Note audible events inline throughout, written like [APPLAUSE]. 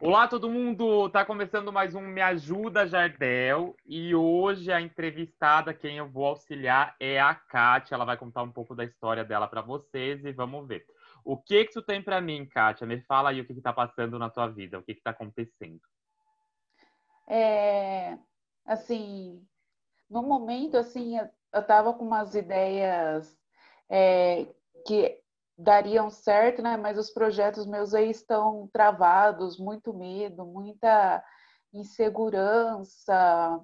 Olá, todo mundo! Tá começando mais um Me Ajuda Jardel e hoje a entrevistada, quem eu vou auxiliar é a Kátia. Ela vai contar um pouco da história dela para vocês e vamos ver. O que que tu tem para mim, Kátia? Me fala aí o que que tá passando na tua vida, o que que tá acontecendo. É, assim, no momento, assim, eu tava com umas ideias é, que dariam certo, né? Mas os projetos meus aí estão travados, muito medo, muita insegurança.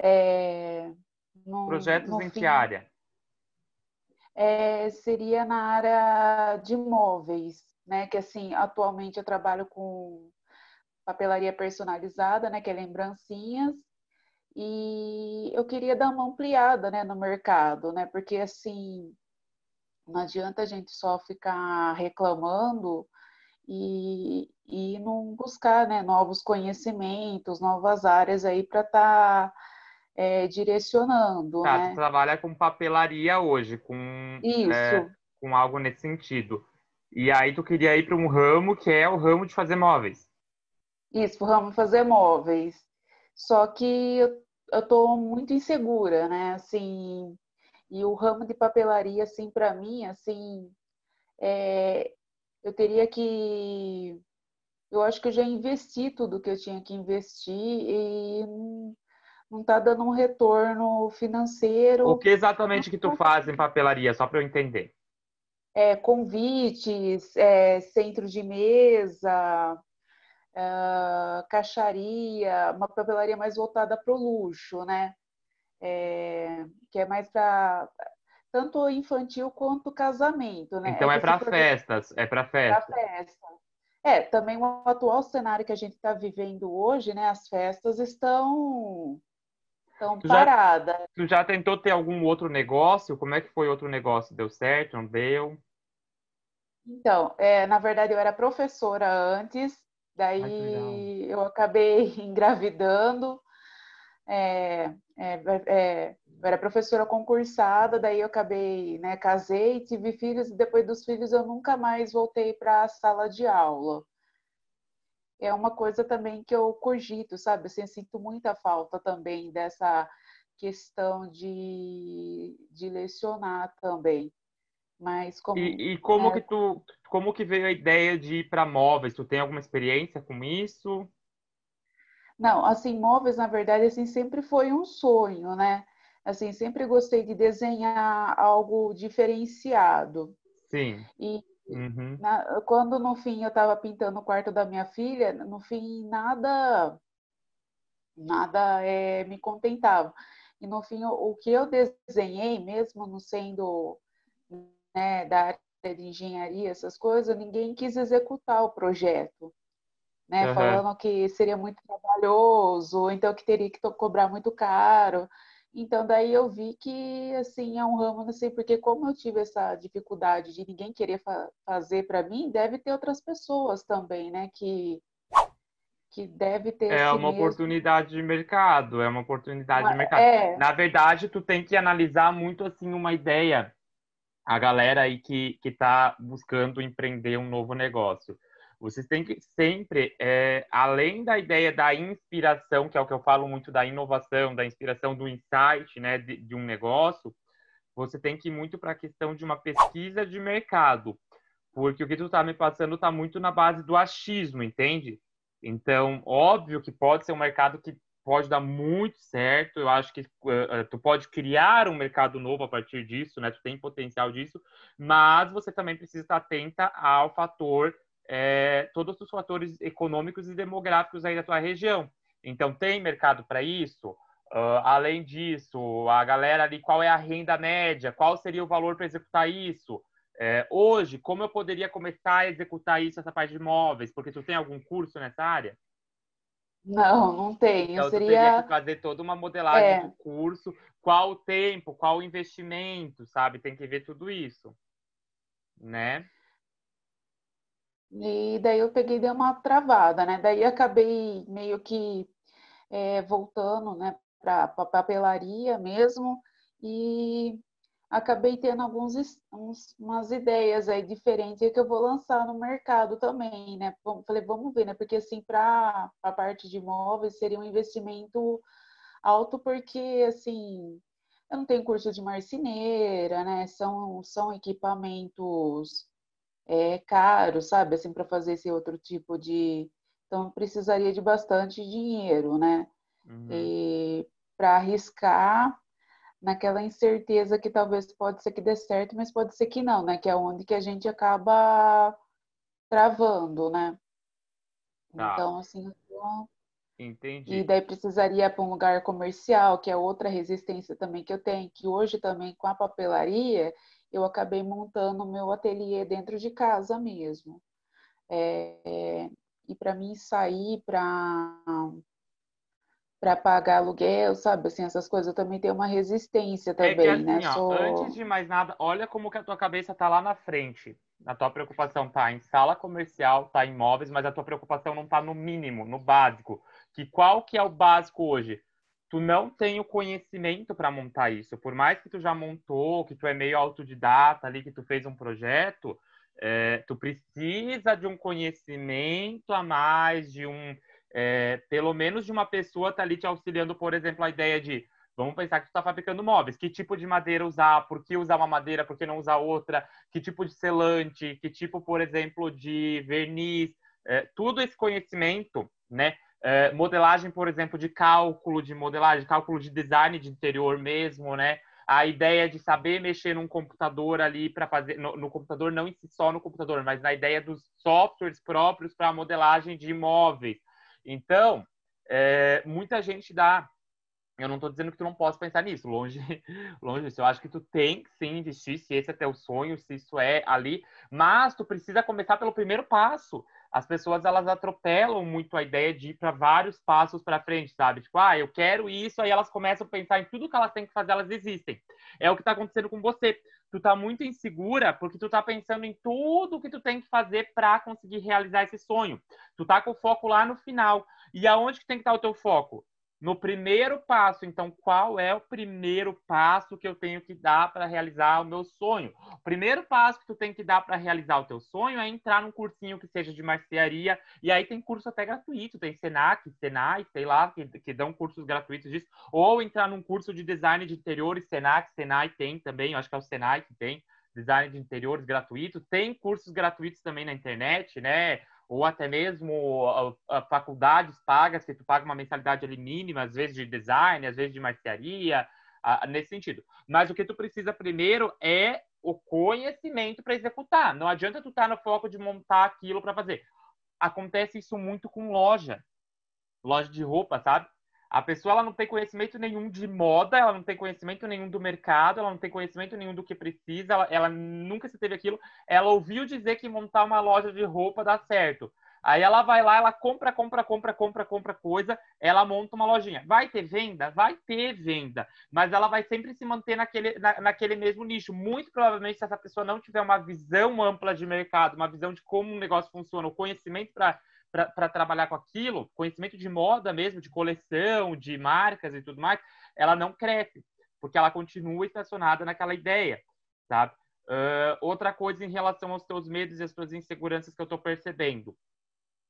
É, no, projetos no em fim, que área? É, seria na área de móveis, né? Que assim, atualmente eu trabalho com papelaria personalizada, né? Que é lembrancinhas. E eu queria dar uma ampliada, né, no mercado, né? Porque assim, não adianta a gente só ficar reclamando e, e não buscar né, novos conhecimentos, novas áreas aí para estar tá, é, direcionando. Tá, né? você trabalha com papelaria hoje, com, é, com algo nesse sentido. E aí tu queria ir para um ramo que é o ramo de fazer móveis. Isso, o ramo de fazer móveis. Só que eu, eu tô muito insegura, né? Assim, e o ramo de papelaria, assim, para mim, assim, é, eu teria que. Eu acho que eu já investi tudo que eu tinha que investir e não está dando um retorno financeiro. O que exatamente que tu faz em papelaria, só para eu entender? É, convites, é, centro de mesa, é, caixaria, uma papelaria mais voltada para o luxo, né? É, que é mais para tanto infantil quanto casamento, né? Então é, é para festas, é para festa. Para festa. É, também o atual cenário que a gente está vivendo hoje, né? As festas estão estão paradas. Tu já tentou ter algum outro negócio? Como é que foi outro negócio? Deu certo? Não deu? Então, é, na verdade eu era professora antes, daí Ai, eu acabei [LAUGHS] engravidando é, é, é, eu era professora concursada, daí eu acabei, né, casei, tive filhos, e depois dos filhos eu nunca mais voltei para a sala de aula. É uma coisa também que eu cogito, sabe? Assim, eu sinto muita falta também dessa questão de, de lecionar também. Mas como e, e como é... que tu como que veio a ideia de ir para móveis? Tu tem alguma experiência com isso? Não, assim, móveis, na verdade, assim, sempre foi um sonho, né? Assim, sempre gostei de desenhar algo diferenciado. Sim. E uhum. na, quando no fim eu estava pintando o quarto da minha filha, no fim nada, nada é, me contentava. E no fim o, o que eu desenhei, mesmo não sendo né, da área de engenharia, essas coisas, ninguém quis executar o projeto né? Uhum. Falando que seria muito trabalhoso, então que teria que cobrar muito caro. Então daí eu vi que assim é um ramo, não sei porque como eu tive essa dificuldade de ninguém querer fa fazer para mim, deve ter outras pessoas também, né? Que que deve ter é uma mesmo... oportunidade de mercado, é uma oportunidade uma, de mercado. É... Na verdade, tu tem que analisar muito assim uma ideia a galera aí que que está buscando empreender um novo negócio vocês têm que sempre, é, além da ideia da inspiração, que é o que eu falo muito da inovação, da inspiração do insight, né, de, de um negócio, você tem que ir muito para a questão de uma pesquisa de mercado, porque o que tu está me passando está muito na base do achismo, entende? Então, óbvio que pode ser um mercado que pode dar muito certo. Eu acho que uh, tu pode criar um mercado novo a partir disso, né? Tu tem potencial disso, mas você também precisa estar atenta ao fator é, todos os fatores econômicos e demográficos aí da tua região. Então, tem mercado para isso? Uh, além disso, a galera ali, qual é a renda média? Qual seria o valor para executar isso? É, hoje, como eu poderia começar a executar isso, essa parte de imóveis? Porque tu tem algum curso nessa área? Não, não tenho. Então, seria... teria que fazer toda uma modelagem é. do curso, qual o tempo, qual o investimento, sabe? Tem que ver tudo isso, né? E daí eu peguei dei uma travada, né? Daí acabei meio que é, voltando, né, para a papelaria mesmo. E acabei tendo alguns uns, umas ideias aí diferentes que eu vou lançar no mercado também, né? Falei, vamos ver, né? Porque assim, para a parte de imóveis seria um investimento alto, porque assim, eu não tenho curso de marceneira, né? São, são equipamentos é, caros, sabe? Assim, para fazer esse outro tipo de. Então, precisaria de bastante dinheiro, né? Uhum. E para arriscar naquela incerteza que talvez pode ser que dê certo, mas pode ser que não, né? Que é onde que a gente acaba travando, né? Tá. Então, assim, Entendi. E daí precisaria para um lugar comercial, que é outra resistência também que eu tenho, que hoje também com a papelaria, eu acabei montando o meu ateliê dentro de casa mesmo. É, e para mim sair para para pagar aluguel, sabe? Assim, essas coisas eu também tenho uma resistência também, é assim, né? Ó, Sou... Antes de mais nada, olha como que a tua cabeça tá lá na frente. A tua preocupação tá em sala comercial, tá em imóveis, mas a tua preocupação não tá no mínimo, no básico. Que qual que é o básico hoje? Tu não tem o conhecimento para montar isso. Por mais que tu já montou, que tu é meio autodidata ali, que tu fez um projeto, é, tu precisa de um conhecimento a mais, de um é, pelo menos de uma pessoa tá ali te auxiliando, por exemplo, a ideia de vamos pensar que tu está fabricando móveis, que tipo de madeira usar, por que usar uma madeira, por que não usar outra, que tipo de selante, que tipo, por exemplo, de verniz, é, tudo esse conhecimento, né? É, modelagem, por exemplo, de cálculo de modelagem, cálculo de design de interior mesmo, né? A ideia de saber mexer num computador ali para fazer no, no, computador não só no computador, mas na ideia dos softwares próprios para modelagem de imóveis. Então, é, muita gente dá. Eu não estou dizendo que tu não possa pensar nisso, longe, [LAUGHS] longe disso. Eu acho que tu tem que sim investir, se esse é teu sonho, se isso é ali, mas tu precisa começar pelo primeiro passo. As pessoas elas atropelam muito a ideia de ir para vários passos para frente, sabe? Tipo, ah, eu quero isso, aí elas começam a pensar em tudo que elas têm que fazer, elas desistem. É o que está acontecendo com você tu tá muito insegura porque tu tá pensando em tudo que tu tem que fazer para conseguir realizar esse sonho. Tu tá com o foco lá no final. E aonde que tem que estar tá o teu foco? No primeiro passo. Então, qual é o primeiro passo que eu tenho que dar para realizar o meu sonho? O primeiro passo que tu tem que dar para realizar o teu sonho é entrar num cursinho que seja de marcearia, e aí tem curso até gratuito, tem Senac, Senai, sei lá, que, que dão cursos gratuitos disso, ou entrar num curso de design de interiores, Senac, Senai tem também, acho que é o Senai que tem, design de interiores gratuito, tem cursos gratuitos também na internet, né? Ou até mesmo a, a faculdades pagas, que tu paga uma mensalidade ali mínima, às vezes de design, às vezes de marcearia, a, nesse sentido. Mas o que tu precisa primeiro é o conhecimento para executar. Não adianta tu estar tá no foco de montar aquilo para fazer. Acontece isso muito com loja, loja de roupa, sabe? A pessoa ela não tem conhecimento nenhum de moda, ela não tem conhecimento nenhum do mercado, ela não tem conhecimento nenhum do que precisa, ela, ela nunca se teve aquilo. Ela ouviu dizer que montar uma loja de roupa dá certo. Aí ela vai lá, ela compra, compra, compra, compra, compra coisa, ela monta uma lojinha. Vai ter venda? Vai ter venda, mas ela vai sempre se manter naquele, na, naquele mesmo nicho. Muito provavelmente, se essa pessoa não tiver uma visão ampla de mercado, uma visão de como um negócio funciona, o conhecimento para para trabalhar com aquilo, conhecimento de moda mesmo, de coleção, de marcas e tudo mais, ela não cresce, porque ela continua estacionada naquela ideia, sabe? Uh, outra coisa em relação aos teus medos e as tuas inseguranças que eu estou percebendo,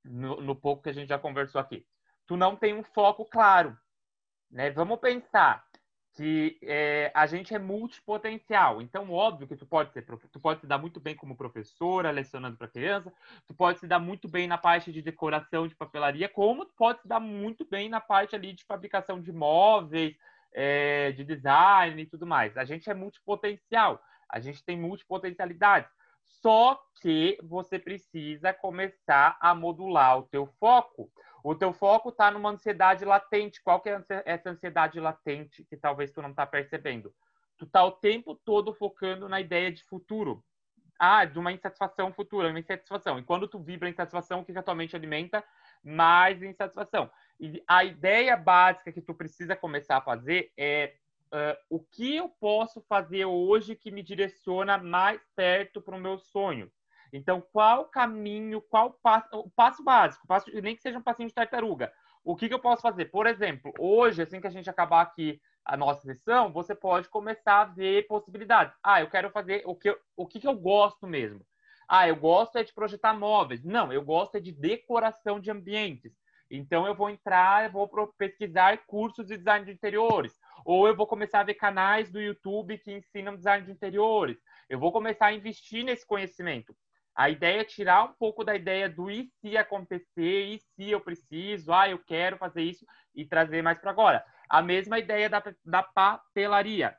no, no pouco que a gente já conversou aqui. Tu não tem um foco claro, né? Vamos pensar, que é, a gente é multipotencial. Então, óbvio que tu pode ser, tu pode se dar muito bem como professora, lecionando para criança, tu pode se dar muito bem na parte de decoração de papelaria, como tu pode se dar muito bem na parte ali de fabricação de móveis, é, de design e tudo mais. A gente é multipotencial, a gente tem multipotencialidades. Só que você precisa começar a modular o teu foco. O teu foco está numa ansiedade latente. Qual que é essa ansiedade latente que talvez tu não está percebendo? Tu está o tempo todo focando na ideia de futuro. Ah, de uma insatisfação futura, uma insatisfação. E quando tu vibra insatisfação, o que, que a tua mente alimenta? Mais insatisfação. E a ideia básica que tu precisa começar a fazer é uh, o que eu posso fazer hoje que me direciona mais perto para o meu sonho. Então, qual caminho, qual passo, o passo básico, passo, nem que seja um passinho de tartaruga. O que, que eu posso fazer? Por exemplo, hoje, assim que a gente acabar aqui a nossa sessão, você pode começar a ver possibilidades. Ah, eu quero fazer o que, o que, que eu gosto mesmo. Ah, eu gosto é de projetar móveis. Não, eu gosto é de decoração de ambientes. Então eu vou entrar, eu vou pesquisar cursos de design de interiores, ou eu vou começar a ver canais do YouTube que ensinam design de interiores. Eu vou começar a investir nesse conhecimento. A ideia é tirar um pouco da ideia do e se acontecer, e se eu preciso, ah, eu quero fazer isso, e trazer mais para agora. A mesma ideia da, da papelaria.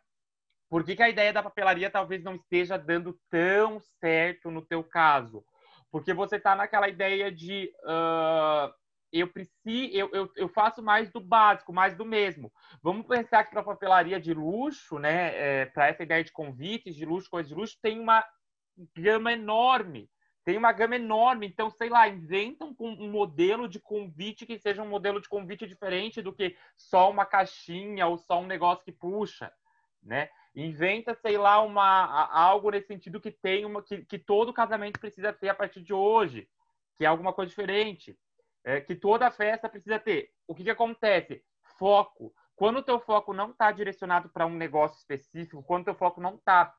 Por que, que, a ideia da papelaria talvez não esteja dando tão certo no teu caso? Porque você está naquela ideia de uh, eu preciso, eu, eu, eu, faço mais do básico, mais do mesmo. Vamos pensar que para papelaria de luxo, né, é, para essa ideia de convites de luxo, coisas de luxo, tem uma gama enorme. Tem uma gama enorme. Então, sei lá, inventam um modelo de convite que seja um modelo de convite diferente do que só uma caixinha ou só um negócio que puxa, né? Inventa, sei lá, uma, algo nesse sentido que tem uma que, que todo casamento precisa ter a partir de hoje, que é alguma coisa diferente, é, que toda festa precisa ter. O que, que acontece? Foco. Quando o teu foco não está direcionado para um negócio específico, quando o teu foco não está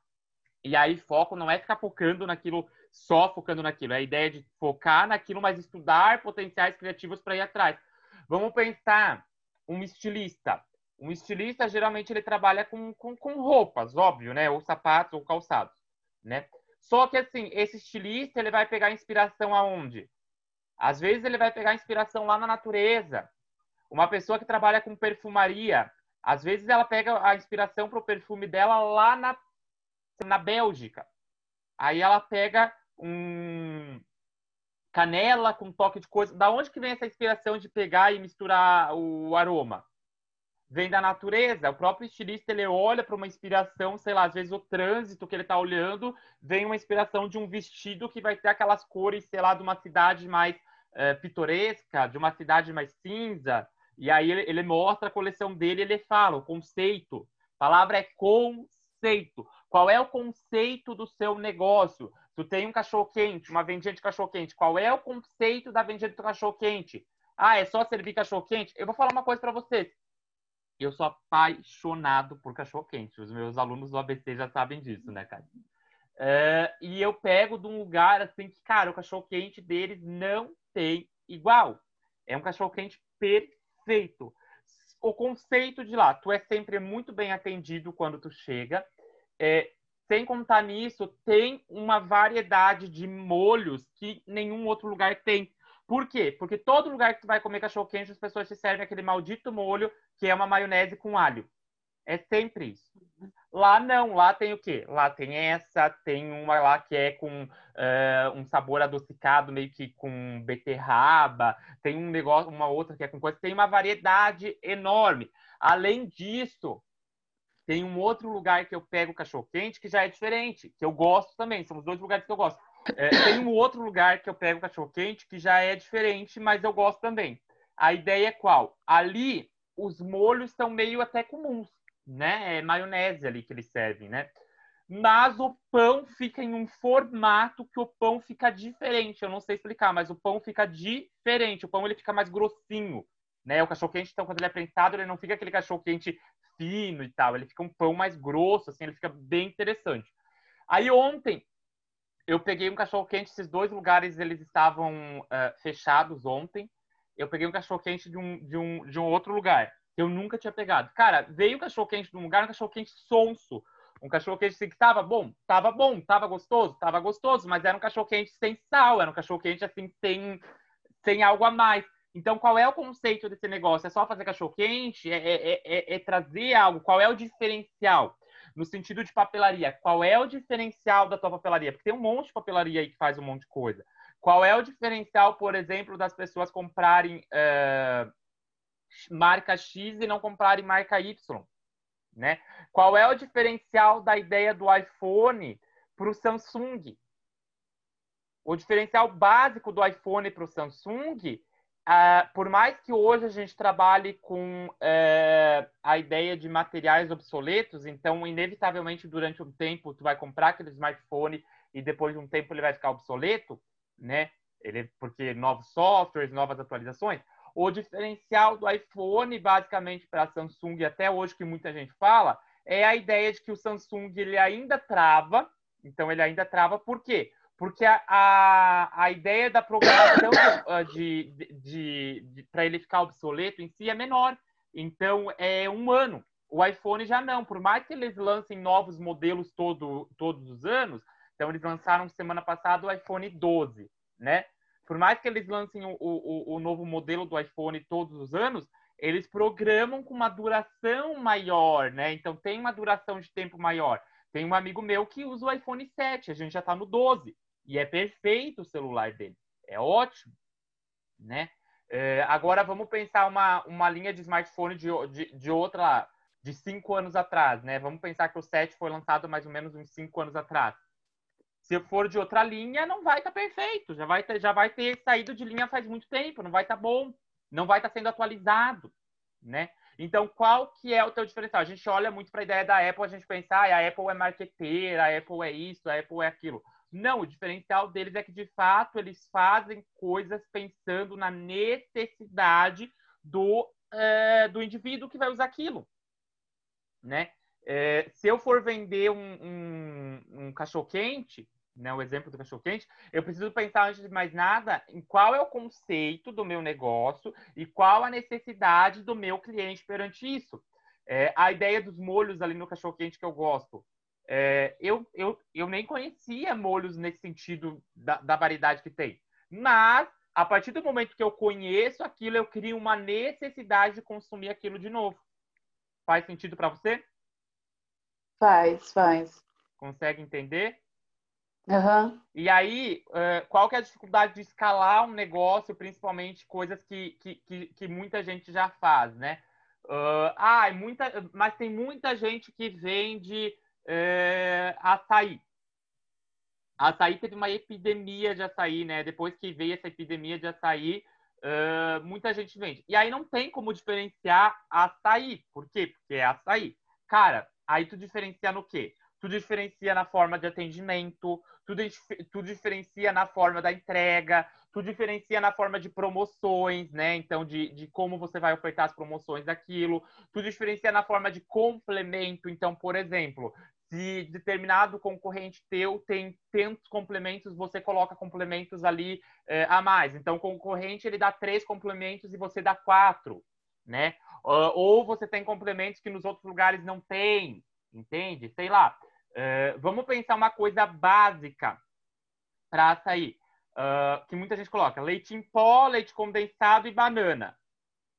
e aí, foco não é ficar focando naquilo, só focando naquilo. É a ideia de focar naquilo, mas estudar potenciais criativos para ir atrás. Vamos pensar um estilista. Um estilista, geralmente, ele trabalha com, com, com roupas, óbvio, né? Ou sapatos, ou calçados, né? Só que, assim, esse estilista, ele vai pegar inspiração aonde? Às vezes, ele vai pegar inspiração lá na natureza. Uma pessoa que trabalha com perfumaria, às vezes, ela pega a inspiração para o perfume dela lá na na Bélgica. Aí ela pega um canela com toque de coisa. Da onde que vem essa inspiração de pegar e misturar o aroma? Vem da natureza. O próprio estilista ele olha para uma inspiração, sei lá, às vezes o trânsito que ele está olhando vem uma inspiração de um vestido que vai ter aquelas cores, sei lá, de uma cidade mais é, pitoresca, de uma cidade mais cinza. E aí ele, ele mostra a coleção dele, ele fala o conceito. A palavra é conceito. Qual é o conceito do seu negócio? Tu tem um cachorro-quente, uma vendinha de cachorro-quente. Qual é o conceito da vendinha de cachorro-quente? Ah, é só servir cachorro-quente? Eu vou falar uma coisa para vocês. Eu sou apaixonado por cachorro-quente. Os meus alunos do ABC já sabem disso, né, cara? Uh, e eu pego de um lugar assim que, cara, o cachorro-quente deles não tem igual. É um cachorro-quente perfeito. O conceito de lá, tu é sempre muito bem atendido quando tu chega. É, sem contar nisso, tem uma variedade de molhos que nenhum outro lugar tem. Por quê? Porque todo lugar que tu vai comer cachorro quente, as pessoas te servem aquele maldito molho que é uma maionese com alho. É sempre isso. Lá não, lá tem o quê? Lá tem essa, tem uma lá que é com uh, um sabor adocicado, meio que com beterraba, tem um negócio, uma outra que é com coisa, tem uma variedade enorme. Além disso, tem um outro lugar que eu pego cachorro quente que já é diferente, que eu gosto também. São os dois lugares que eu gosto. É, tem um outro lugar que eu pego cachorro quente que já é diferente, mas eu gosto também. A ideia é qual? Ali os molhos estão meio até comuns, né? É maionese ali que eles servem, né? Mas o pão fica em um formato que o pão fica diferente. Eu não sei explicar, mas o pão fica diferente. O pão ele fica mais grossinho, né? O cachorro quente, então, quando ele é prensado, ele não fica aquele cachorro quente fino e tal. Ele fica um pão mais grosso, assim, ele fica bem interessante. Aí ontem eu peguei um cachorro quente, esses dois lugares eles estavam uh, fechados ontem. Eu peguei um cachorro quente de um, de, um, de um outro lugar que eu nunca tinha pegado. Cara, veio um cachorro quente de um lugar, um cachorro quente sonso. Um cachorro quente assim, que tava bom, tava bom, tava gostoso, tava gostoso, mas era um cachorro quente sem sal, era um cachorro quente assim, sem, sem algo a mais. Então, qual é o conceito desse negócio? É só fazer cachorro-quente? É, é, é, é, trazer algo? Qual é o diferencial? No sentido de papelaria, qual é o diferencial da tua papelaria? Porque tem um monte de papelaria aí que faz um monte de coisa. Qual é o diferencial, por exemplo, das pessoas comprarem uh, marca X e não comprarem marca Y? Né? Qual é o diferencial da ideia do iPhone para o Samsung? O diferencial básico do iPhone para o Samsung Uh, por mais que hoje a gente trabalhe com uh, a ideia de materiais obsoletos, então, inevitavelmente, durante um tempo, tu vai comprar aquele smartphone e depois de um tempo ele vai ficar obsoleto, né? Ele, porque novos softwares, novas atualizações. O diferencial do iPhone, basicamente, para a Samsung, até hoje, que muita gente fala, é a ideia de que o Samsung ele ainda trava. Então, ele ainda trava, por quê? Porque a, a, a ideia da programação de, de, de, de para ele ficar obsoleto em si é menor. Então, é um ano. O iPhone já não. Por mais que eles lancem novos modelos todo, todos os anos, então eles lançaram semana passada o iPhone 12, né? Por mais que eles lancem o, o, o novo modelo do iPhone todos os anos, eles programam com uma duração maior, né? Então tem uma duração de tempo maior. Tem um amigo meu que usa o iPhone 7, a gente já está no 12. E é perfeito o celular dele. É ótimo, né? É, agora vamos pensar uma, uma linha de smartphone de, de, de outra, de cinco anos atrás, né? Vamos pensar que o 7 foi lançado mais ou menos uns cinco anos atrás. Se for de outra linha, não vai estar tá perfeito. Já vai, ter, já vai ter saído de linha faz muito tempo, não vai estar tá bom, não vai estar tá sendo atualizado, né? Então, qual que é o teu diferencial? A gente olha muito para a ideia da Apple, a gente pensa, ah, a Apple é marqueteira, a Apple é isso, a Apple é aquilo. Não, o diferencial deles é que, de fato, eles fazem coisas pensando na necessidade do, é, do indivíduo que vai usar aquilo, né? É, se eu for vender um, um, um cachorro-quente, né, o exemplo do cachorro-quente, eu preciso pensar, antes de mais nada, em qual é o conceito do meu negócio e qual a necessidade do meu cliente perante isso. É, a ideia dos molhos ali no cachorro-quente que eu gosto. É, eu, eu, eu nem conhecia molhos nesse sentido da, da variedade que tem. Mas, a partir do momento que eu conheço aquilo, eu crio uma necessidade de consumir aquilo de novo. Faz sentido para você? Faz, faz. Consegue entender? Uhum. E aí, qual que é a dificuldade de escalar um negócio, principalmente coisas que, que, que, que muita gente já faz, né? Uh, ah, muita, mas tem muita gente que vende é, açaí. Açaí teve uma epidemia de açaí, né? Depois que veio essa epidemia de açaí, uh, muita gente vende. E aí não tem como diferenciar açaí. Por quê? Porque é açaí. Cara, aí tu diferencia no quê? Tu diferencia na forma de atendimento, tu, tu diferencia na forma da entrega, tu diferencia na forma de promoções, né? Então, de, de como você vai ofertar as promoções daquilo. Tu diferencia na forma de complemento. Então, por exemplo, se determinado concorrente teu tem tantos complementos, você coloca complementos ali é, a mais. Então, o concorrente ele dá três complementos e você dá quatro, né? Ou você tem complementos que nos outros lugares não tem, entende? Sei lá. Uh, vamos pensar uma coisa básica para açaí uh, que muita gente coloca leite em pó, leite condensado e banana.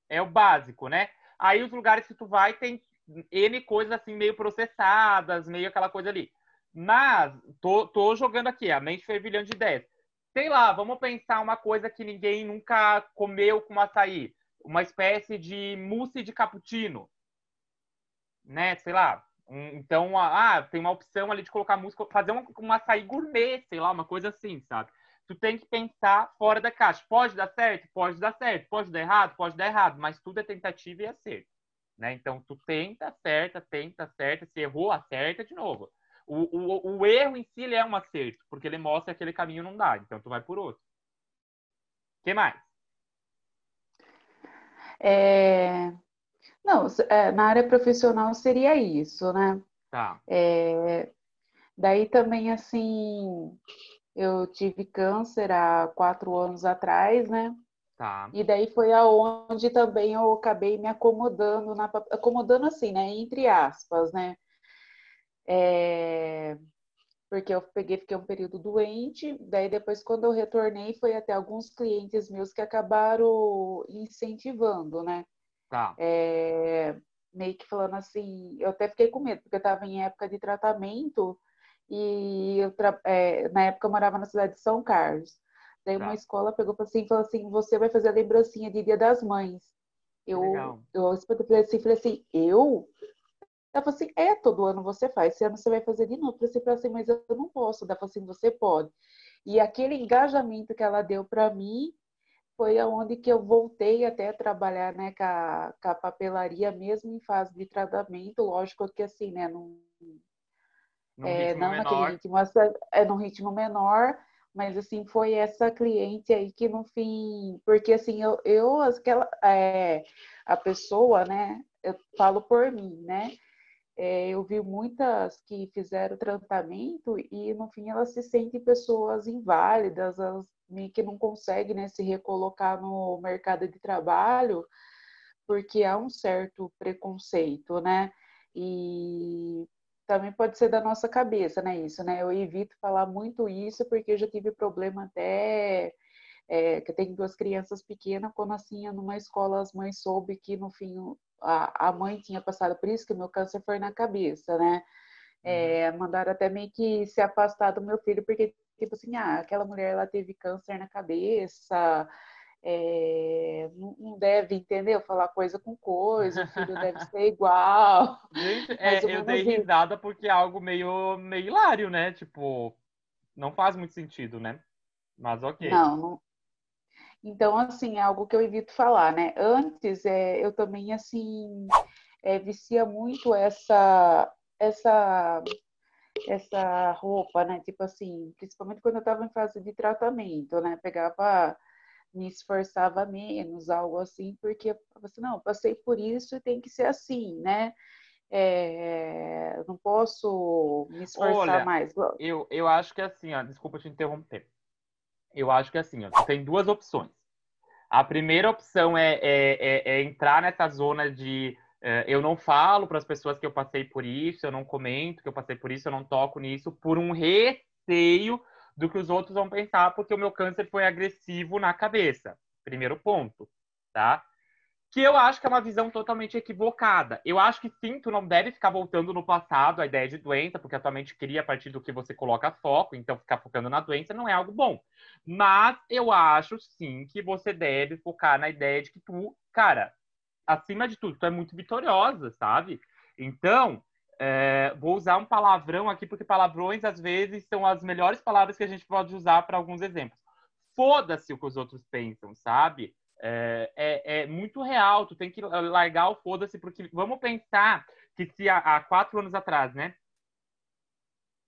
É o básico, né? Aí os lugares que tu vai tem N coisas assim meio processadas, meio aquela coisa ali. Mas tô, tô jogando aqui, a mente fervilhando de ideias. Sei lá, vamos pensar uma coisa que ninguém nunca comeu com açaí. Uma espécie de mousse de cappuccino. Né? Sei lá. Então, ah, tem uma opção ali de colocar mousse, fazer um, um açaí gourmet, sei lá, uma coisa assim, sabe? Tu tem que pensar fora da caixa. Pode dar certo? Pode dar certo. Pode dar errado? Pode dar errado. Mas tudo é tentativa e acerto. Né? Então, tu tenta, acerta, tenta, acerta. Se errou, acerta de novo. O, o, o erro em si é um acerto, porque ele mostra que aquele caminho não dá. Então, tu vai por outro. O que mais? É... Não, é, na área profissional seria isso, né? Tá. É... Daí também, assim, eu tive câncer há quatro anos atrás, né? Tá. E daí foi aonde também eu acabei me acomodando, na, acomodando assim, né? Entre aspas, né? É, porque eu peguei, fiquei um período doente, daí depois quando eu retornei foi até alguns clientes meus que acabaram incentivando, né? Tá. É, meio que falando assim, eu até fiquei com medo, porque eu estava em época de tratamento, e eu é, na época eu morava na cidade de São Carlos. Daí tá. uma escola pegou para assim, falou assim, você vai fazer a lembrancinha de Dia das Mães. Eu, Legal. eu assim, falei assim, eu? Ela falou assim, é, todo ano você faz, esse ano você vai fazer de novo. Eu falei assim, mas eu não posso. Ela falou assim, você pode. E aquele engajamento que ela deu para mim foi aonde que eu voltei até a trabalhar né, com, a, com a papelaria, mesmo em fase de tratamento. Lógico que assim, né, não, num é, não menor. naquele ritmo, é num ritmo menor, Mas assim, foi essa cliente aí que no fim, porque assim, eu, eu aquela, é, a pessoa, né, eu falo por mim, né? É, eu vi muitas que fizeram tratamento e no fim elas se sentem pessoas inválidas, elas que não conseguem né, se recolocar no mercado de trabalho porque há um certo preconceito, né? E também pode ser da nossa cabeça, né? Isso, né? Eu evito falar muito isso porque eu já tive problema até é, que eu tenho duas crianças pequenas, quando assim, numa escola as mães soube que no fim a, a mãe tinha passado por isso, que o meu câncer foi na cabeça, né? É, uhum. mandaram até meio que se afastar do meu filho, porque, tipo assim, ah, aquela mulher ela teve câncer na cabeça, é, não deve, entendeu? Falar coisa com coisa, o filho deve [LAUGHS] ser igual. Gente, é, eu dei risada porque é algo meio, meio hilário, né? Tipo, não faz muito sentido, né? Mas ok. Não, não... Então, assim, é algo que eu evito falar, né? Antes, é, eu também, assim, é, vicia muito essa, essa, essa roupa, né? Tipo assim, principalmente quando eu estava em fase de tratamento, né? Pegava me esforçava menos, algo assim, porque você não, passei por isso e tem que ser assim, né? É, não posso me esforçar Olha, mais. Eu, eu acho que é assim, ó, desculpa te interromper. Eu acho que é assim, ó, tem duas opções. A primeira opção é, é, é, é entrar nessa zona de é, eu não falo para as pessoas que eu passei por isso, eu não comento que eu passei por isso, eu não toco nisso, por um receio do que os outros vão pensar, porque o meu câncer foi agressivo na cabeça. Primeiro ponto, tá? Que eu acho que é uma visão totalmente equivocada. Eu acho que sim, tu não deve ficar voltando no passado, a ideia de doença, porque a tua mente cria a partir do que você coloca foco, então ficar focando na doença não é algo bom. Mas eu acho sim que você deve focar na ideia de que tu, cara, acima de tudo, tu é muito vitoriosa, sabe? Então, é, vou usar um palavrão aqui, porque palavrões, às vezes, são as melhores palavras que a gente pode usar para alguns exemplos. Foda-se o que os outros pensam, sabe? É, é, é, muito real, tu tem que largar o foda-se, porque vamos pensar que se há, há, quatro anos atrás, né,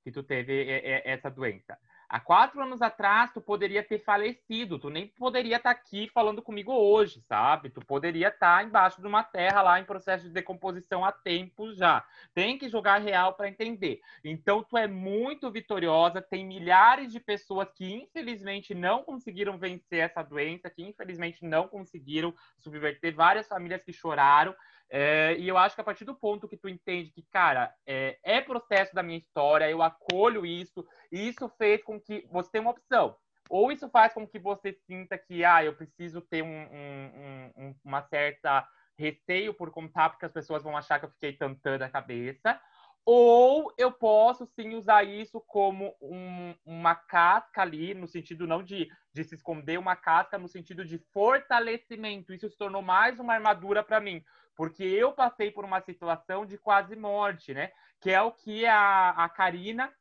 que tu teve essa doença, Há quatro anos atrás, tu poderia ter falecido, tu nem poderia estar tá aqui falando comigo hoje, sabe? Tu poderia estar tá embaixo de uma terra lá em processo de decomposição há tempo já. Tem que jogar real para entender. Então, tu é muito vitoriosa, tem milhares de pessoas que infelizmente não conseguiram vencer essa doença, que infelizmente não conseguiram subverter, várias famílias que choraram. É, e eu acho que a partir do ponto que tu entende que, cara, é, é, processo da minha história, eu acolho isso, e isso fez com que você tenha uma opção. Ou isso faz com que você sinta que, ah, eu preciso ter um, um, um, uma certa receio por contar, porque as pessoas vão achar que eu fiquei tantando a cabeça. Ou eu posso sim usar isso como um, uma casca ali, no sentido não de, de se esconder, uma casca no sentido de fortalecimento. Isso se tornou mais uma armadura para mim, porque eu passei por uma situação de quase morte, né? Que é o que a, a Karina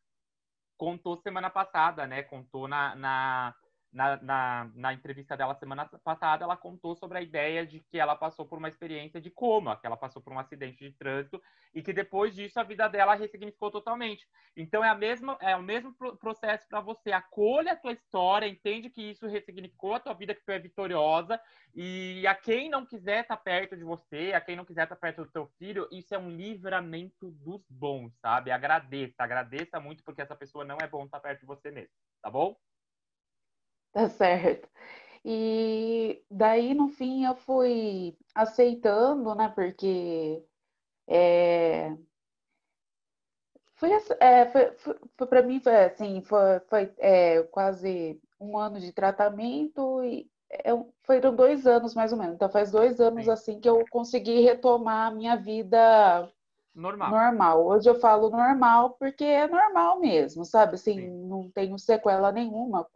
contou semana passada, né? Contou na, na na, na, na, entrevista dela semana passada, ela contou sobre a ideia de que ela passou por uma experiência de coma, que ela passou por um acidente de trânsito e que depois disso a vida dela ressignificou totalmente. Então é, a mesma, é o mesmo processo para você. Acolha a tua história, entende que isso ressignificou a tua vida, que tu é vitoriosa e a quem não quiser estar tá perto de você, a quem não quiser estar tá perto do teu filho, isso é um livramento dos bons, sabe? Agradeça, agradeça muito porque essa pessoa não é bom estar tá perto de você mesmo, tá bom? [LAUGHS] Tá certo. E daí, no fim, eu fui aceitando, né? Porque é, foi, é, foi, foi, foi para mim, foi assim, foi, foi é, quase um ano de tratamento e é, foram dois anos mais ou menos. Então faz dois anos Sim. assim que eu consegui retomar a minha vida normal. normal. Hoje eu falo normal porque é normal mesmo, sabe? Assim, Sim. não tenho sequela nenhuma.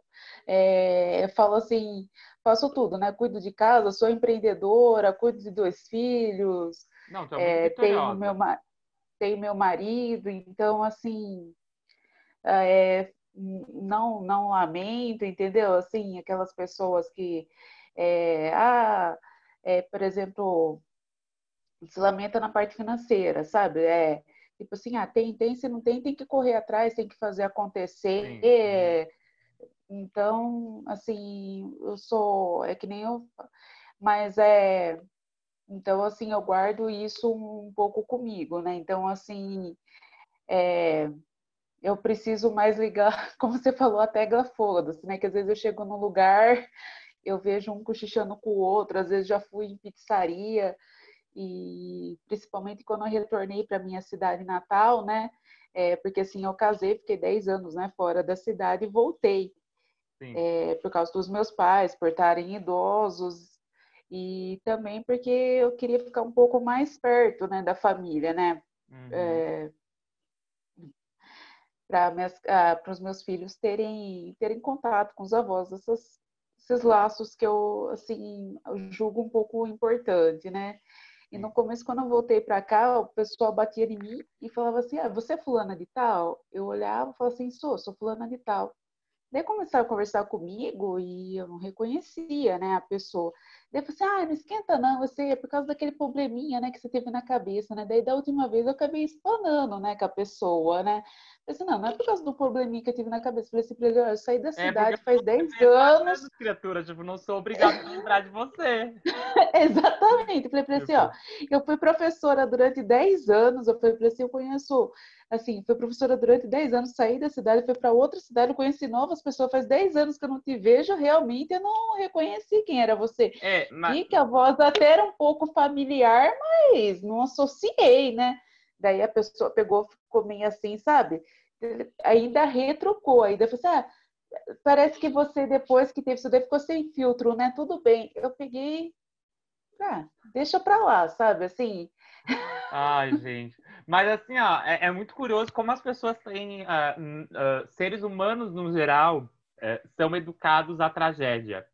É, eu falo assim, faço tudo, né? Cuido de casa, sou empreendedora, cuido de dois filhos, Não, tá é, tenho, meu, tenho meu marido, então assim é, não, não lamento, entendeu? Assim, aquelas pessoas que é, ah, é, por exemplo, se lamenta na parte financeira, sabe? É, tipo assim, ah, tem, tem, se não tem, tem que correr atrás, tem que fazer acontecer. Sim, sim Então, assim, eu sou, é que nem eu, mas é, então, assim, eu guardo isso um pouco comigo, né? Então, assim, é, eu preciso mais ligar, [LAUGHS] como você falou, a tecla foda-se, né? Que às vezes eu chego num lugar, eu vejo um cochichando com o outro, às vezes já fui em pizzaria, e principalmente quando eu retornei para minha cidade natal, né? É, porque assim, eu casei, fiquei 10 anos né, fora da cidade e voltei. É, por causa dos meus pais, por estarem idosos, e também porque eu queria ficar um pouco mais perto né, da família, né? Uhum. É, para os meus filhos terem, terem contato com os avós, essas, esses laços que eu, assim, julgo um pouco importante, né? E no começo, quando eu voltei para cá, o pessoal batia em mim e falava assim: ah, você é fulana de tal? Eu olhava e falava assim: sou, sou fulana de tal. Daí começaram a conversar comigo e eu não reconhecia, né, a pessoa. Daí eu falei assim, ah, não esquenta não, você é por causa daquele probleminha, né, que você teve na cabeça, né. Daí da última vez eu acabei explanando, né, com a pessoa, né. Eu falei assim, não, não é por causa do probleminha que eu tive na cabeça. Eu falei assim pra ele, eu saí da é, cidade é faz 10 anos. criatura, tipo, não sou obrigada a lembrar de você. [LAUGHS] Exatamente. Eu falei pra ele assim, ó, eu fui professora durante 10 anos, eu falei pra ele assim, eu conheço assim, fui professora durante 10 anos, saí da cidade, fui para outra cidade, conheci novas pessoas, faz 10 anos que eu não te vejo, realmente eu não reconheci quem era você. É, mas... E que a voz até era um pouco familiar, mas não associei, né? Daí a pessoa pegou, ficou meio assim, sabe? Ainda retrocou, ainda falou assim, ah, parece que você, depois que teve isso daí, ficou sem filtro, né? Tudo bem. Eu peguei, ah, deixa pra lá, sabe? Assim, Ai, gente. Mas assim, ó, é, é muito curioso como as pessoas têm, uh, uh, seres humanos no geral, uh, são educados à tragédia.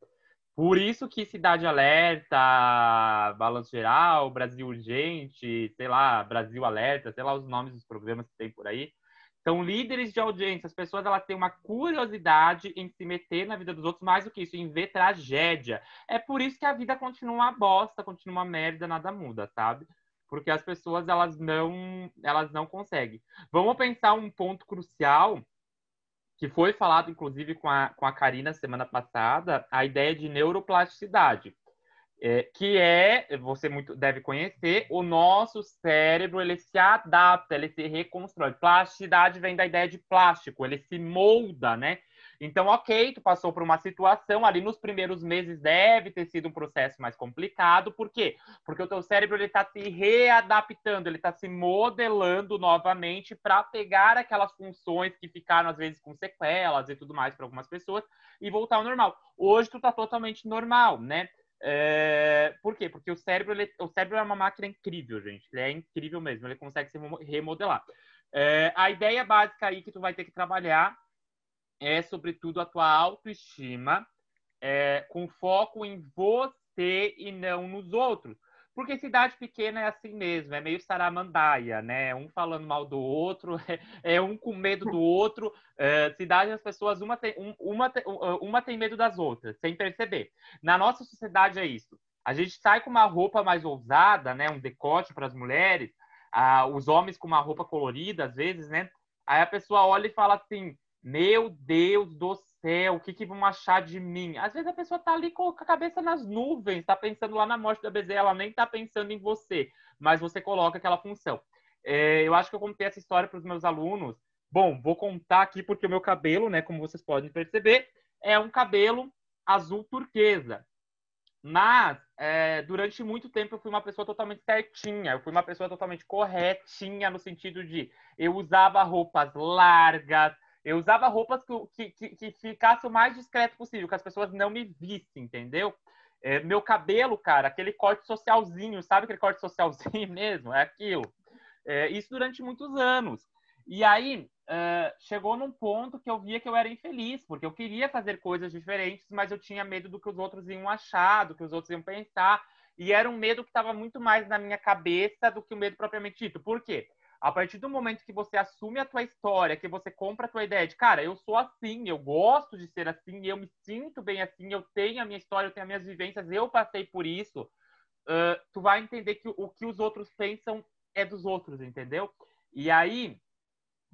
Por isso que Cidade Alerta, Balanço Geral, Brasil Urgente, sei lá, Brasil Alerta, sei lá os nomes dos programas que tem por aí, são líderes de audiência. As pessoas elas têm uma curiosidade em se meter na vida dos outros, mais do que isso, em ver tragédia. É por isso que a vida continua uma bosta, continua uma merda, nada muda, sabe? porque as pessoas elas não elas não conseguem. Vamos pensar um ponto crucial que foi falado inclusive com a, com a Karina semana passada, a ideia de neuroplasticidade. É, que é, você muito deve conhecer, o nosso cérebro ele se adapta, ele se reconstrói. Plasticidade vem da ideia de plástico, ele se molda, né? Então, ok, tu passou por uma situação ali nos primeiros meses deve ter sido um processo mais complicado. Por quê? Porque o teu cérebro ele está se readaptando, ele está se modelando novamente para pegar aquelas funções que ficaram às vezes com sequelas e tudo mais para algumas pessoas e voltar ao normal. Hoje tu está totalmente normal, né? É... Por quê? Porque o cérebro, ele... o cérebro é uma máquina incrível, gente. Ele é incrível mesmo, ele consegue se remodelar. É... A ideia básica aí que tu vai ter que trabalhar é, sobretudo, a tua autoestima, é, com foco em você e não nos outros. Porque cidade pequena é assim mesmo, é meio saramandaia, né? Um falando mal do outro, [LAUGHS] é, é um com medo do outro. É, cidade, as pessoas, uma tem, um, uma, uma tem medo das outras, sem perceber. Na nossa sociedade é isso. A gente sai com uma roupa mais ousada, né? Um decote para as mulheres, ah, os homens com uma roupa colorida, às vezes, né? Aí a pessoa olha e fala assim: meu Deus do céu, o que, que vão achar de mim? Às vezes a pessoa tá ali com a cabeça nas nuvens, tá pensando lá na morte da Bezerra, ela nem tá pensando em você, mas você coloca aquela função. É, eu acho que eu contei essa história para os meus alunos. Bom, vou contar aqui porque o meu cabelo, né, como vocês podem perceber, é um cabelo azul turquesa. Mas, é, durante muito tempo, eu fui uma pessoa totalmente certinha. Eu fui uma pessoa totalmente corretinha, no sentido de eu usava roupas largas, eu usava roupas que, que, que ficasse o mais discreto possível, que as pessoas não me vissem, entendeu? É, meu cabelo, cara, aquele corte socialzinho, sabe aquele corte socialzinho [LAUGHS] mesmo? É aquilo. É, isso durante muitos anos. E aí, uh, chegou num ponto que eu via que eu era infeliz, porque eu queria fazer coisas diferentes, mas eu tinha medo do que os outros iam achar, do que os outros iam pensar. E era um medo que estava muito mais na minha cabeça do que o medo propriamente dito. Por quê? A partir do momento que você assume a tua história, que você compra a tua ideia de, cara, eu sou assim, eu gosto de ser assim, eu me sinto bem assim, eu tenho a minha história, eu tenho as minhas vivências, eu passei por isso, uh, tu vai entender que o que os outros pensam é dos outros, entendeu? E aí,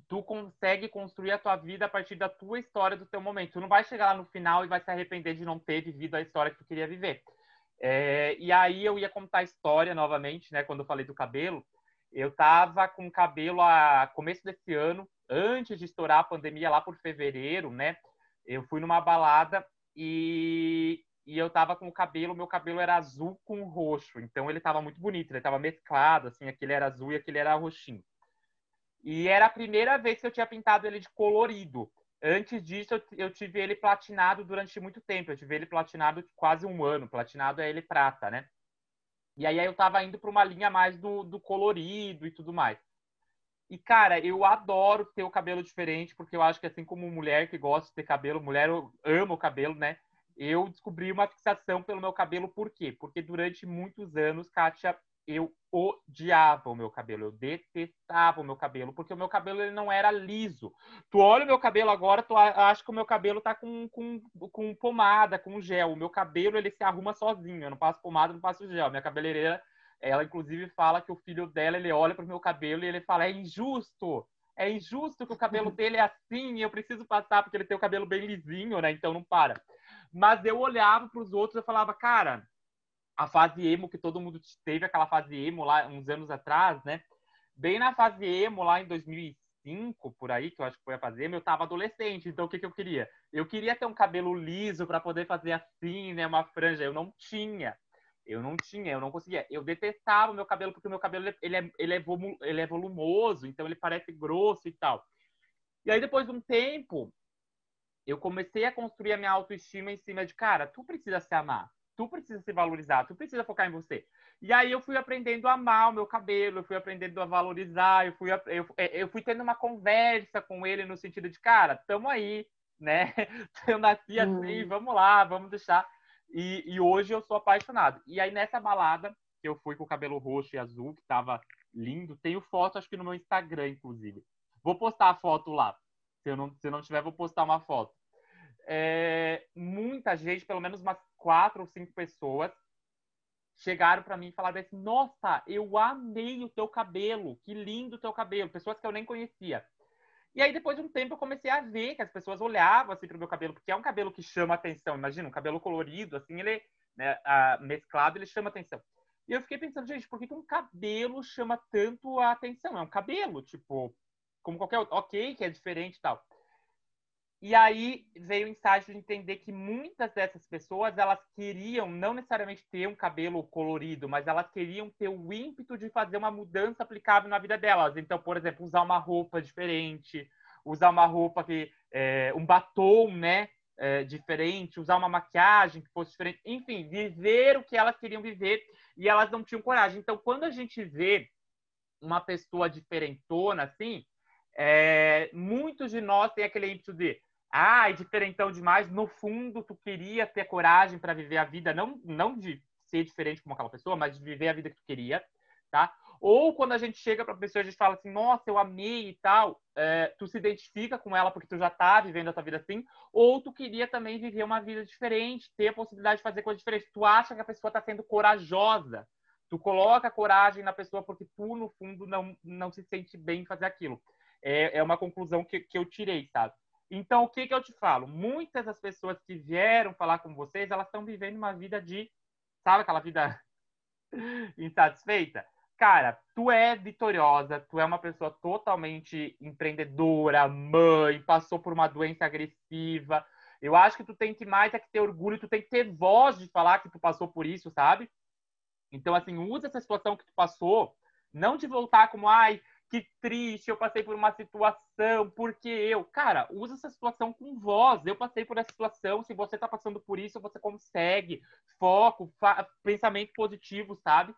tu consegue construir a tua vida a partir da tua história, do teu momento. Tu não vai chegar lá no final e vai se arrepender de não ter vivido a história que tu queria viver. É, e aí eu ia contar a história novamente, né? Quando eu falei do cabelo, eu tava com cabelo a começo desse ano, antes de estourar a pandemia lá por fevereiro, né? Eu fui numa balada e, e eu tava com o cabelo, meu cabelo era azul com roxo, então ele tava muito bonito, ele tava mesclado, assim, aquele era azul e aquele era roxinho. E era a primeira vez que eu tinha pintado ele de colorido. Antes disso, eu, eu tive ele platinado durante muito tempo. Eu tive ele platinado quase um ano. Platinado é ele prata, né? E aí eu tava indo para uma linha mais do, do colorido e tudo mais. E, cara, eu adoro ter o cabelo diferente, porque eu acho que assim como mulher que gosta de ter cabelo, mulher ama o cabelo, né? Eu descobri uma fixação pelo meu cabelo, por quê? Porque durante muitos anos, Kátia, eu odiava o meu cabelo, eu detestava o meu cabelo, porque o meu cabelo ele não era liso. Tu olha o meu cabelo agora, tu acha que o meu cabelo tá com, com, com pomada, com gel. O meu cabelo ele se arruma sozinho, eu não passo pomada, não passo gel. Minha cabeleireira, ela inclusive fala que o filho dela, ele olha pro meu cabelo e ele fala: "É injusto. É injusto que o cabelo [LAUGHS] dele é assim, e eu preciso passar porque ele tem o cabelo bem lisinho, né? Então não para". Mas eu olhava para os outros e falava: "Cara, a fase emo que todo mundo teve, aquela fase emo lá uns anos atrás, né? Bem na fase emo lá em 2005, por aí, que eu acho que foi a fase emo, eu tava adolescente, então o que, que eu queria? Eu queria ter um cabelo liso para poder fazer assim, né, uma franja, eu não tinha. Eu não tinha, eu não conseguia. Eu detestava o meu cabelo porque o meu cabelo ele é, ele é, ele é volumoso, então ele parece grosso e tal. E aí depois de um tempo, eu comecei a construir a minha autoestima em cima de, cara, tu precisa se amar tu precisa se valorizar, tu precisa focar em você. E aí eu fui aprendendo a amar o meu cabelo, eu fui aprendendo a valorizar, eu fui, eu, é, eu fui tendo uma conversa com ele no sentido de, cara, tamo aí, né? [LAUGHS] Eu nasci assim, hum. vamos lá, vamos deixar. E, e hoje eu sou apaixonado. E aí nessa balada, que eu fui com o cabelo roxo e azul, que tava lindo, tenho foto, acho que no meu Instagram, inclusive. Vou postar a foto lá. Se eu não, se eu não tiver, vou postar uma foto. É, muita gente, pelo menos umas quatro ou cinco pessoas chegaram para mim e falaram assim: Nossa, eu amei o teu cabelo, que lindo o teu cabelo. Pessoas que eu nem conhecia. E aí, depois de um tempo, eu comecei a ver que as pessoas olhavam assim para o meu cabelo, porque é um cabelo que chama atenção. Imagina, um cabelo colorido, assim, ele né, mesclado, ele chama atenção. E eu fiquei pensando, gente, por que, que um cabelo chama tanto a atenção? É um cabelo, tipo, como qualquer outro. Ok, que é diferente e tal. E aí veio o insight de entender que muitas dessas pessoas, elas queriam não necessariamente ter um cabelo colorido, mas elas queriam ter o ímpeto de fazer uma mudança aplicável na vida delas. Então, por exemplo, usar uma roupa diferente, usar uma roupa que é, um batom, né, é, diferente, usar uma maquiagem que fosse diferente, enfim, viver o que elas queriam viver e elas não tinham coragem. Então, quando a gente vê uma pessoa diferentona assim, é, muitos de nós têm aquele ímpeto de ah, é diferentão demais. No fundo, tu queria ter coragem para viver a vida, não, não de ser diferente como aquela pessoa, mas de viver a vida que tu queria, tá? Ou quando a gente chega para pessoa, a gente fala assim, nossa, eu amei e tal, é, tu se identifica com ela porque tu já tá vivendo a tua vida assim, ou tu queria também viver uma vida diferente, ter a possibilidade de fazer coisas diferentes. Tu acha que a pessoa está sendo corajosa, tu coloca coragem na pessoa porque tu, no fundo, não, não se sente bem em fazer aquilo. É, é uma conclusão que, que eu tirei, sabe? Então, o que, que eu te falo? Muitas das pessoas que vieram falar com vocês, elas estão vivendo uma vida de, sabe aquela vida [LAUGHS] insatisfeita? Cara, tu é vitoriosa, tu é uma pessoa totalmente empreendedora, mãe, passou por uma doença agressiva. Eu acho que tu tem que mais é que ter orgulho, tu tem que ter voz de falar que tu passou por isso, sabe? Então, assim, usa essa situação que tu passou, não de voltar como, ai, que triste, eu passei por uma situação, porque eu. Cara, usa essa situação com voz. Eu passei por essa situação. Se você está passando por isso, você consegue. Foco, pensamento positivo, sabe?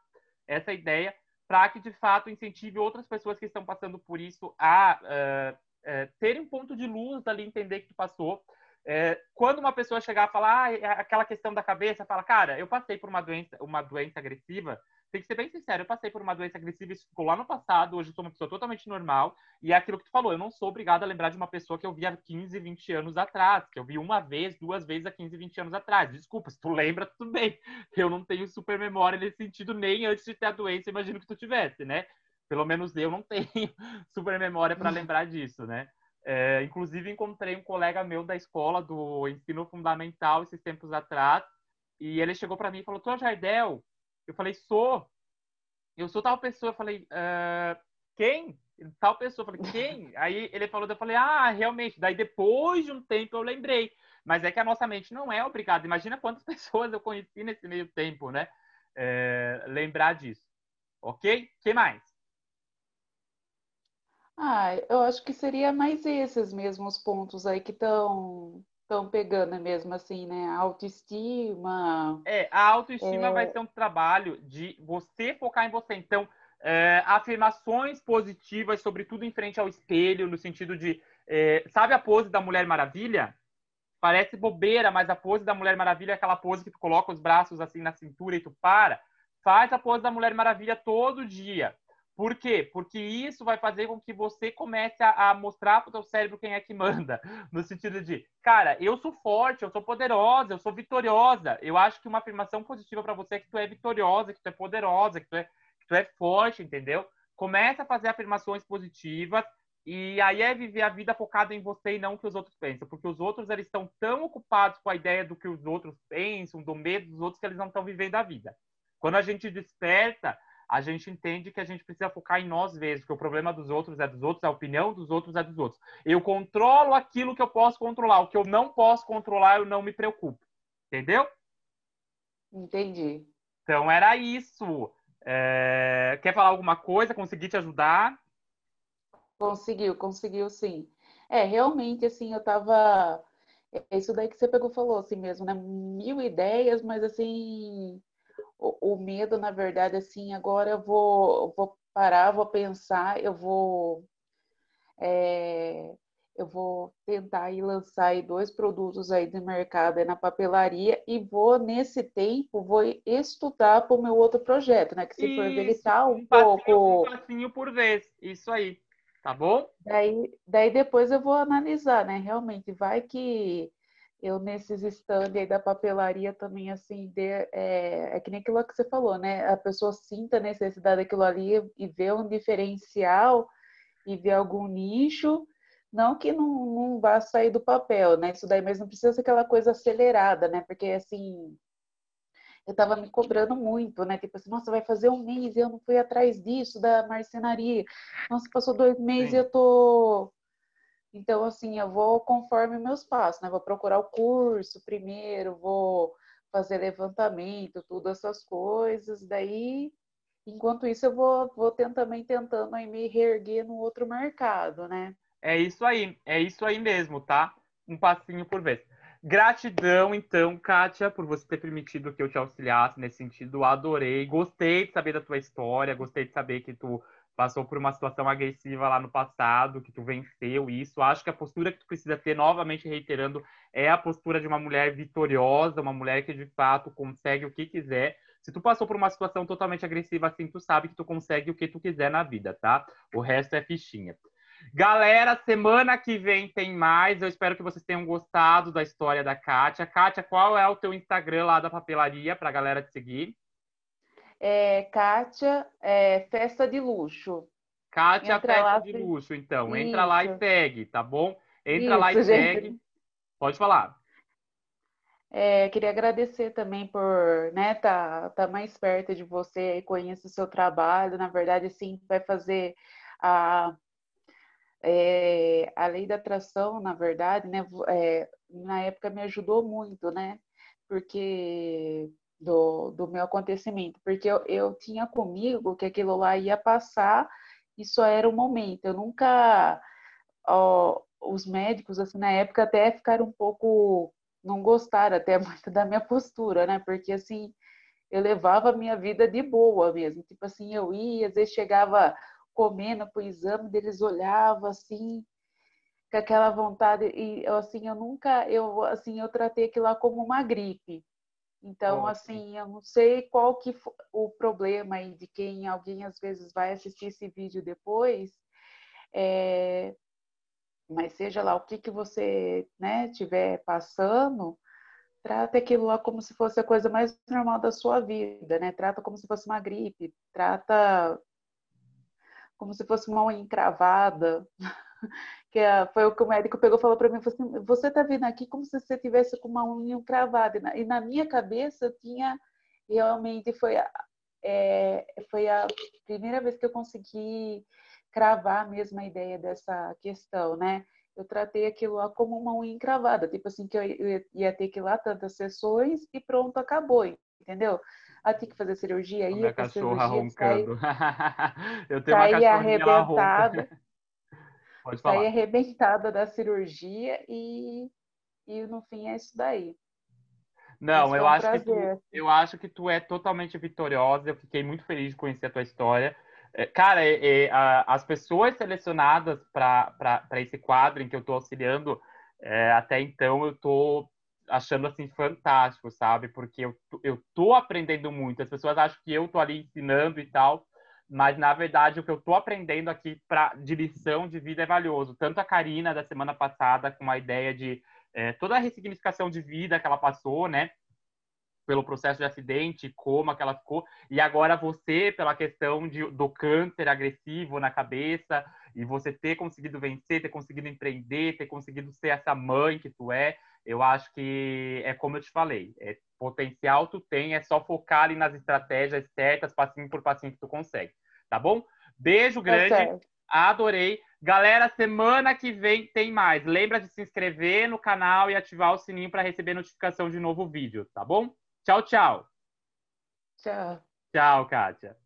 Essa ideia, para que de fato incentive outras pessoas que estão passando por isso a uh, uh, terem um ponto de luz ali, entender que tu passou. Uh, quando uma pessoa chegar a falar ah, aquela questão da cabeça, fala, cara, eu passei por uma doença, uma doença agressiva, tem que ser bem sincero, eu passei por uma doença agressiva, isso ficou lá no passado, hoje eu sou uma pessoa totalmente normal, e é aquilo que tu falou, eu não sou obrigado a lembrar de uma pessoa que eu vi há 15, 20 anos atrás, que eu vi uma vez, duas vezes há 15, 20 anos atrás. Desculpa, se tu lembra, tudo bem. Eu não tenho super memória nesse sentido, nem antes de ter a doença, imagino que tu tivesse, né? Pelo menos eu não [LAUGHS] tenho super memória para lembrar disso, né? É, inclusive, encontrei um colega meu da escola do ensino fundamental esses tempos atrás, e ele chegou para mim e falou: é Jardel? Eu falei: Sou. Eu sou tal pessoa. Eu falei: uh, Quem? Tal pessoa. Eu falei: Quem? Aí ele falou: Eu falei: Ah, realmente. Daí depois de um tempo eu lembrei. Mas é que a nossa mente não é obrigada. Imagina quantas [LAUGHS] pessoas eu conheci nesse meio tempo, né? É, lembrar disso. Ok? que mais? Ah, eu acho que seria mais esses mesmos pontos aí que estão estão pegando mesmo assim, né? A autoestima. É, a autoestima é... vai ser um trabalho de você focar em você. Então, é, afirmações positivas, sobretudo em frente ao espelho, no sentido de, é, sabe a pose da Mulher Maravilha? Parece bobeira, mas a pose da Mulher Maravilha é aquela pose que tu coloca os braços assim na cintura e tu para. Faz a pose da Mulher Maravilha todo dia. Por quê? Porque isso vai fazer com que você comece a, a mostrar para o teu cérebro quem é que manda. [LAUGHS] No sentido de, cara, eu sou forte, eu sou poderosa, eu sou vitoriosa. Eu acho que uma afirmação positiva para você é que tu é vitoriosa, que tu é poderosa, que tu é, que tu é forte, entendeu? Começa a fazer afirmações positivas e aí é viver a vida focada em você e não o que os outros pensam. Porque os outros, eles estão tão ocupados com a ideia do que os outros pensam, do medo dos outros, que eles não estão vivendo a vida. Quando a gente desperta, a gente entende que a gente precisa focar em nós mesmos, que o problema dos outros é dos outros, a opinião dos outros é dos outros. Eu controlo aquilo que eu posso controlar, o que eu não posso controlar, eu não me preocupo. Entendeu? Entendi. Então era isso. É... Quer falar alguma coisa? Consegui te ajudar? Conseguiu, conseguiu sim. É, realmente, assim, eu tava. É isso daí que você pegou falou, assim mesmo, né? Mil ideias, mas assim, o, o, medo, na verdade, assim, agora eu vou, vou parar, vou pensar, eu vou é, eu vou tentar aí lançar aí dois produtos aí de mercado aí na papelaria e vou nesse tempo vou estudar para o meu outro projeto, né? Que se for verificar um, um pouco passinho, um passinho por vez, isso aí, tá bom? Daí, daí depois eu vou analisar, né? Realmente vai que eu nesses stands aí da papelaria também, assim, de, é, é, que nem aquilo que você falou, né? A pessoa sinta a necessidade daquilo ali e vê um diferencial e vê algum nicho, não que não, não vá sair do papel, né? Isso daí, mas não precisa ser aquela coisa acelerada, né? Porque, assim, eu tava me cobrando muito, né? Tipo assim, nossa, vai fazer um mês e eu não fui atrás disso, da marcenaria. Nossa, passou dois meses Sim. e eu tô então, assim, eu vou conforme meus passos, né? Vou procurar o curso primeiro, vou fazer levantamento, tudo essas coisas. Daí, enquanto isso, eu vou, vou também tentando aí me reerguer no outro mercado, né? É isso aí, é isso aí mesmo, tá? Um passinho por vez. Gratidão, então, Kátia, por você ter permitido que eu te auxiliasse nesse sentido. Adorei, gostei de saber da tua história, gostei de saber que tu passou por uma situação agressiva lá no passado, que tu venceu isso. Acho que a postura que tu precisa ter, novamente reiterando, é a postura de uma mulher vitoriosa, uma mulher que de fato consegue o que quiser. Se tu passou por uma situação totalmente agressiva assim, tu sabe que tu consegue o que tu quiser na vida, tá? O resto é fichinha. Galera, semana que vem tem mais. Eu espero que vocês tenham gostado da história da Kátia. Kátia, qual é o teu Instagram lá da papelaria para a galera te seguir? É, Kátia é, Festa de Luxo. Kátia Entra Festa lá, de Luxo, então. Isso. Entra lá e segue, tá bom? Entra Isso, lá e gente. segue. Pode falar. É, queria agradecer também por né, tá, tá mais perto de você e conhecer o seu trabalho. Na verdade, sim, vai fazer a, é, a lei da atração, na verdade, né? É, na época me ajudou muito, né? Porque do, do meu acontecimento, porque eu, eu tinha comigo que aquilo lá ia passar e só era o momento. Eu nunca. Ó, os médicos, assim, na época até ficaram um pouco. não gostaram até [LAUGHS] muito da minha postura, né? Porque, assim, eu levava a minha vida de boa mesmo. Tipo assim, eu ia, às vezes chegava comendo para o exame, deles olhavam assim, com aquela vontade. E, assim, eu nunca. Eu, assim, eu tratei aquilo lá como uma gripe. Então, assim, eu não sei qual que o problema aí de quem alguém às vezes vai assistir esse vídeo depois, é, mas seja lá o que que você, né, tiver passando, trata aquilo lá como se fosse a coisa mais normal da sua vida, né? Trata como se fosse uma gripe, trata como se fosse uma unha encravada. Que é, foi o que o médico pegou e falou para mim, assim, você está vendo aqui como se você tivesse com uma unha encravada. E na, e na minha cabeça eu tinha, realmente foi a, é, foi a primeira vez que eu consegui cravar mesmo a ideia dessa questão, né? Eu tratei aquilo lá como uma unha encravada, tipo assim, que eu ia ter que ir lá tantas sessões e pronto, acabou, entendeu? Ah, tem que fazer cirurgia aí. Minha cachorra roncando. [LAUGHS] eu tenho uma cachorrinha arrebentada. [LAUGHS] Pode falar. Saí arrebentada da cirurgia e, e no fim é isso daí. Não, eu acho, que tu, eu acho que tu é totalmente vitoriosa. Eu fiquei muito feliz de conhecer a tua história. É, cara, é, é, a, as pessoas selecionadas para esse quadro em que eu estou auxiliando, é, até então eu estou achando assim fantástico, sabe? Porque eu, eu tô aprendendo muito. As pessoas acham que eu tô ali ensinando e tal, mas na verdade o que eu tô aprendendo aqui para de lição de vida é valioso. Tanto a Karina da semana passada com a ideia de é, toda a ressignificação de vida que ela passou, né? Pelo processo de acidente, como que ela ficou, e agora você, pela questão de, do câncer agressivo na cabeça, e você ter conseguido vencer, ter conseguido empreender, ter conseguido ser essa mãe que tu é, eu acho que é como eu te falei, é, potencial tu tem, é só focar ali nas estratégias certas, passinho por passinho que tu consegue, tá bom? Beijo tá grande, adorei. Galera, semana que vem tem mais. Lembra de se inscrever no canal e ativar o sininho para receber notificação de novo vídeo, tá bom? Tchau, tchau. Tchau. Tchau, Kátia.